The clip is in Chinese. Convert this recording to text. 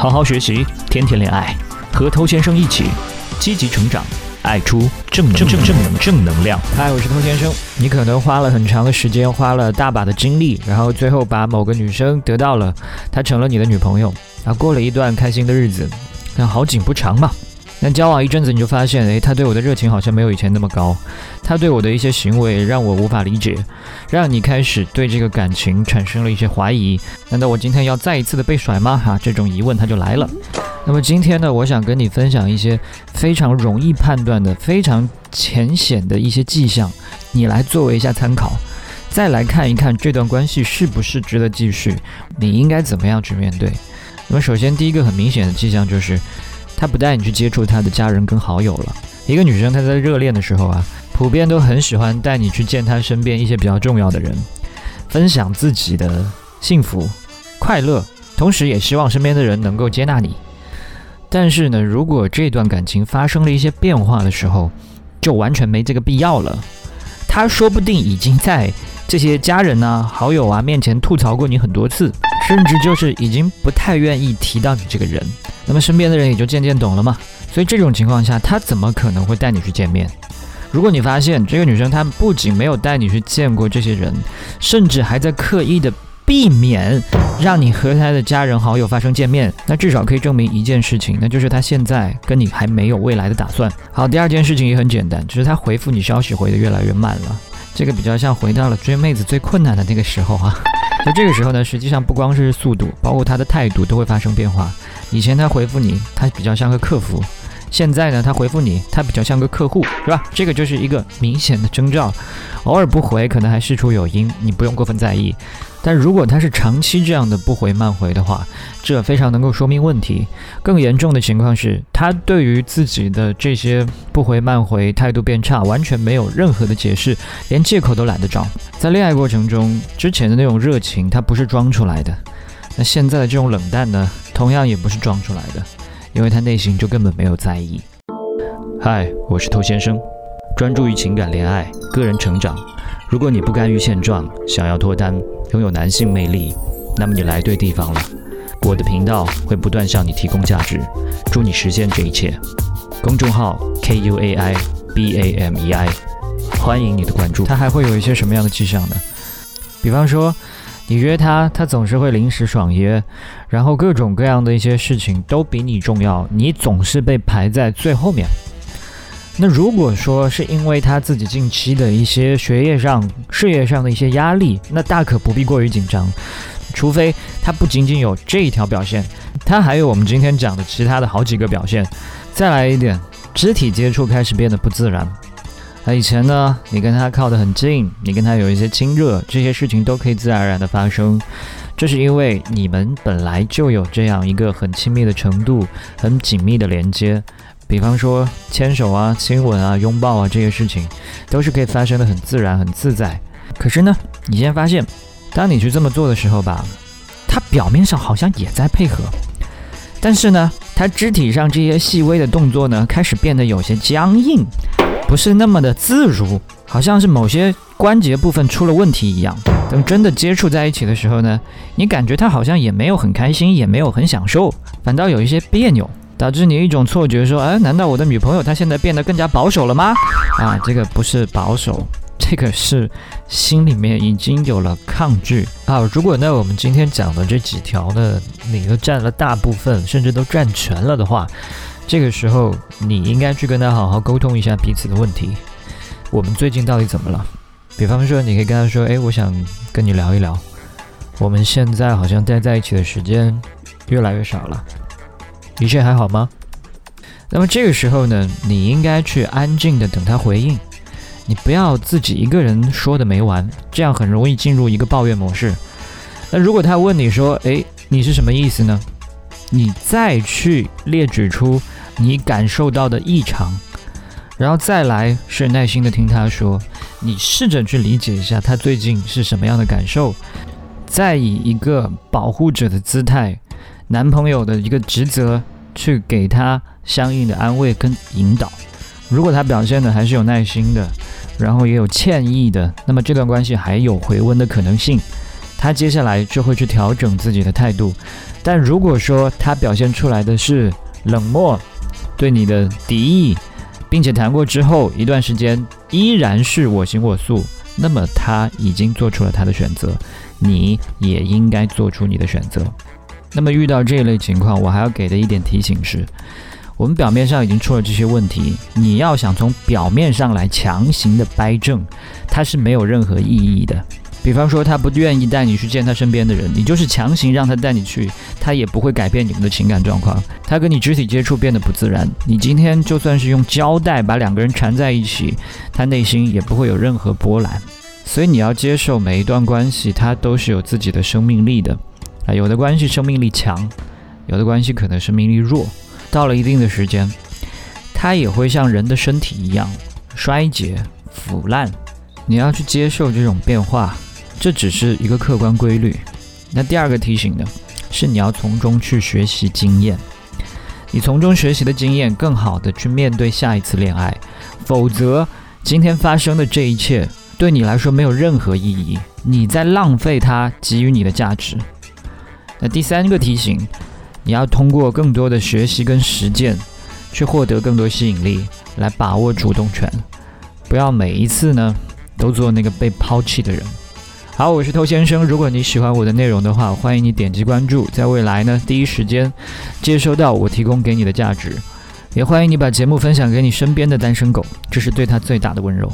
好好学习，天天恋爱，和偷先生一起积极成长，爱出正正正正能正能量。嗨，我是偷先生。你可能花了很长的时间，花了大把的精力，然后最后把某个女生得到了，她成了你的女朋友，然后过了一段开心的日子，但好景不长嘛。那交往一阵子，你就发现，诶，他对我的热情好像没有以前那么高，他对我的一些行为让我无法理解，让你开始对这个感情产生了一些怀疑。难道我今天要再一次的被甩吗？哈，这种疑问他就来了。那么今天呢，我想跟你分享一些非常容易判断的、非常浅显的一些迹象，你来作为一下参考，再来看一看这段关系是不是值得继续，你应该怎么样去面对。那么首先第一个很明显的迹象就是。他不带你去接触他的家人跟好友了。一个女生她在热恋的时候啊，普遍都很喜欢带你去见她身边一些比较重要的人，分享自己的幸福、快乐，同时也希望身边的人能够接纳你。但是呢，如果这段感情发生了一些变化的时候，就完全没这个必要了。他说不定已经在这些家人啊、好友啊面前吐槽过你很多次，甚至就是已经不太愿意提到你这个人。那么身边的人也就渐渐懂了嘛，所以这种情况下，他怎么可能会带你去见面？如果你发现这个女生她不仅没有带你去见过这些人，甚至还在刻意的避免让你和她的家人好友发生见面，那至少可以证明一件事情，那就是她现在跟你还没有未来的打算。好，第二件事情也很简单，就是她回复你消息回的越来越慢了，这个比较像回到了追妹子最困难的那个时候啊。就这个时候呢，实际上不光是速度，包括她的态度都会发生变化。以前他回复你，他比较像个客服；现在呢，他回复你，他比较像个客户，是吧？这个就是一个明显的征兆。偶尔不回，可能还事出有因，你不用过分在意。但如果他是长期这样的不回慢回的话，这非常能够说明问题。更严重的情况是，他对于自己的这些不回慢回态度变差，完全没有任何的解释，连借口都懒得找。在恋爱过程中，之前的那种热情，他不是装出来的。那现在的这种冷淡呢，同样也不是装出来的，因为他内心就根本没有在意。嗨，我是偷先生，专注于情感、恋爱、个人成长。如果你不甘于现状，想要脱单，拥有男性魅力，那么你来对地方了。我的频道会不断向你提供价值，助你实现这一切。公众号 K U A I B A M E I，欢迎你的关注。他还会有一些什么样的迹象呢？比方说。你约他，他总是会临时爽约，然后各种各样的一些事情都比你重要，你总是被排在最后面。那如果说是因为他自己近期的一些学业上、事业上的一些压力，那大可不必过于紧张。除非他不仅仅有这一条表现，他还有我们今天讲的其他的好几个表现。再来一点，肢体接触开始变得不自然。那以前呢，你跟他靠得很近，你跟他有一些亲热，这些事情都可以自然而然的发生。这是因为你们本来就有这样一个很亲密的程度，很紧密的连接。比方说牵手啊、亲吻啊、拥抱啊这些事情，都是可以发生的很自然、很自在。可是呢，你现在发现，当你去这么做的时候吧，他表面上好像也在配合，但是呢，他肢体上这些细微的动作呢，开始变得有些僵硬。不是那么的自如，好像是某些关节部分出了问题一样。等真的接触在一起的时候呢，你感觉他好像也没有很开心，也没有很享受，反倒有一些别扭，导致你一种错觉，说，哎，难道我的女朋友她现在变得更加保守了吗？啊，这个不是保守，这个是心里面已经有了抗拒啊。如果呢，我们今天讲的这几条呢，你都占了大部分，甚至都占全了的话。这个时候，你应该去跟他好好沟通一下彼此的问题。我们最近到底怎么了？比方说，你可以跟他说：“哎，我想跟你聊一聊，我们现在好像待在一起的时间越来越少了，一切还好吗？”那么这个时候呢，你应该去安静的等他回应，你不要自己一个人说的没完，这样很容易进入一个抱怨模式。那如果他问你说：“哎，你是什么意思呢？”你再去列举出。你感受到的异常，然后再来是耐心的听他说，你试着去理解一下他最近是什么样的感受，再以一个保护者的姿态，男朋友的一个职责去给他相应的安慰跟引导。如果他表现的还是有耐心的，然后也有歉意的，那么这段关系还有回温的可能性。他接下来就会去调整自己的态度。但如果说他表现出来的是冷漠，对你的敌意，并且谈过之后一段时间依然是我行我素，那么他已经做出了他的选择，你也应该做出你的选择。那么遇到这类情况，我还要给的一点提醒是。我们表面上已经出了这些问题，你要想从表面上来强行的掰正，它是没有任何意义的。比方说，他不愿意带你去见他身边的人，你就是强行让他带你去，他也不会改变你们的情感状况。他跟你肢体接触变得不自然，你今天就算是用胶带把两个人缠在一起，他内心也不会有任何波澜。所以你要接受每一段关系，它都是有自己的生命力的。啊，有的关系生命力强，有的关系可能生命力弱。到了一定的时间，它也会像人的身体一样衰竭、腐烂。你要去接受这种变化，这只是一个客观规律。那第二个提醒呢，是你要从中去学习经验。你从中学习的经验，更好的去面对下一次恋爱。否则，今天发生的这一切对你来说没有任何意义，你在浪费它给予你的价值。那第三个提醒。你要通过更多的学习跟实践，去获得更多吸引力，来把握主动权。不要每一次呢都做那个被抛弃的人。好，我是偷先生。如果你喜欢我的内容的话，欢迎你点击关注，在未来呢第一时间接收到我提供给你的价值。也欢迎你把节目分享给你身边的单身狗，这是对他最大的温柔。